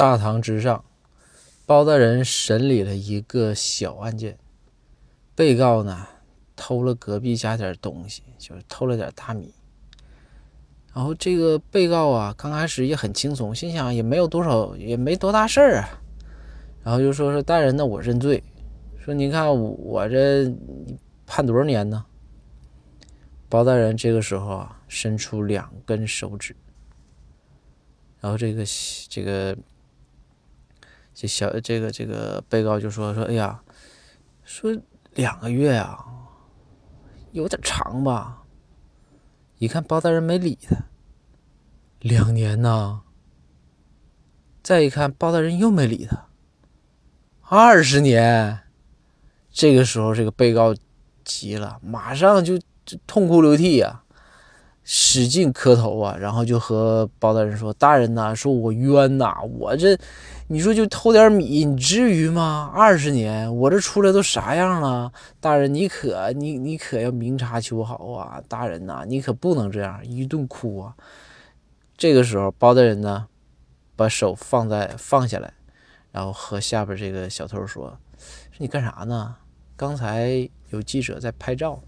大堂之上，包大人审理了一个小案件。被告呢，偷了隔壁家点东西，就是偷了点大米。然后这个被告啊，刚开始也很轻松，心想也没有多少，也没多大事儿啊。然后就说说大人，那我认罪。说你看我这判多少年呢？包大人这个时候啊，伸出两根手指。然后这个这个。这小这个这个被告就说说，哎呀，说两个月啊，有点长吧？一看包大人没理他，两年呢？再一看包大人又没理他，二十年。这个时候这个被告急了，马上就痛哭流涕呀，使劲磕头啊，然后就和包大人说：“大人呐，说我冤呐，我这。”你说就偷点米，你至于吗？二十年，我这出来都啥样了？大人，你可你你可要明察秋毫啊！大人呐，你可不能这样一顿哭啊！这个时候，包大人呢，把手放在放下来，然后和下边这个小偷说：“说你干啥呢？刚才有记者在拍照。”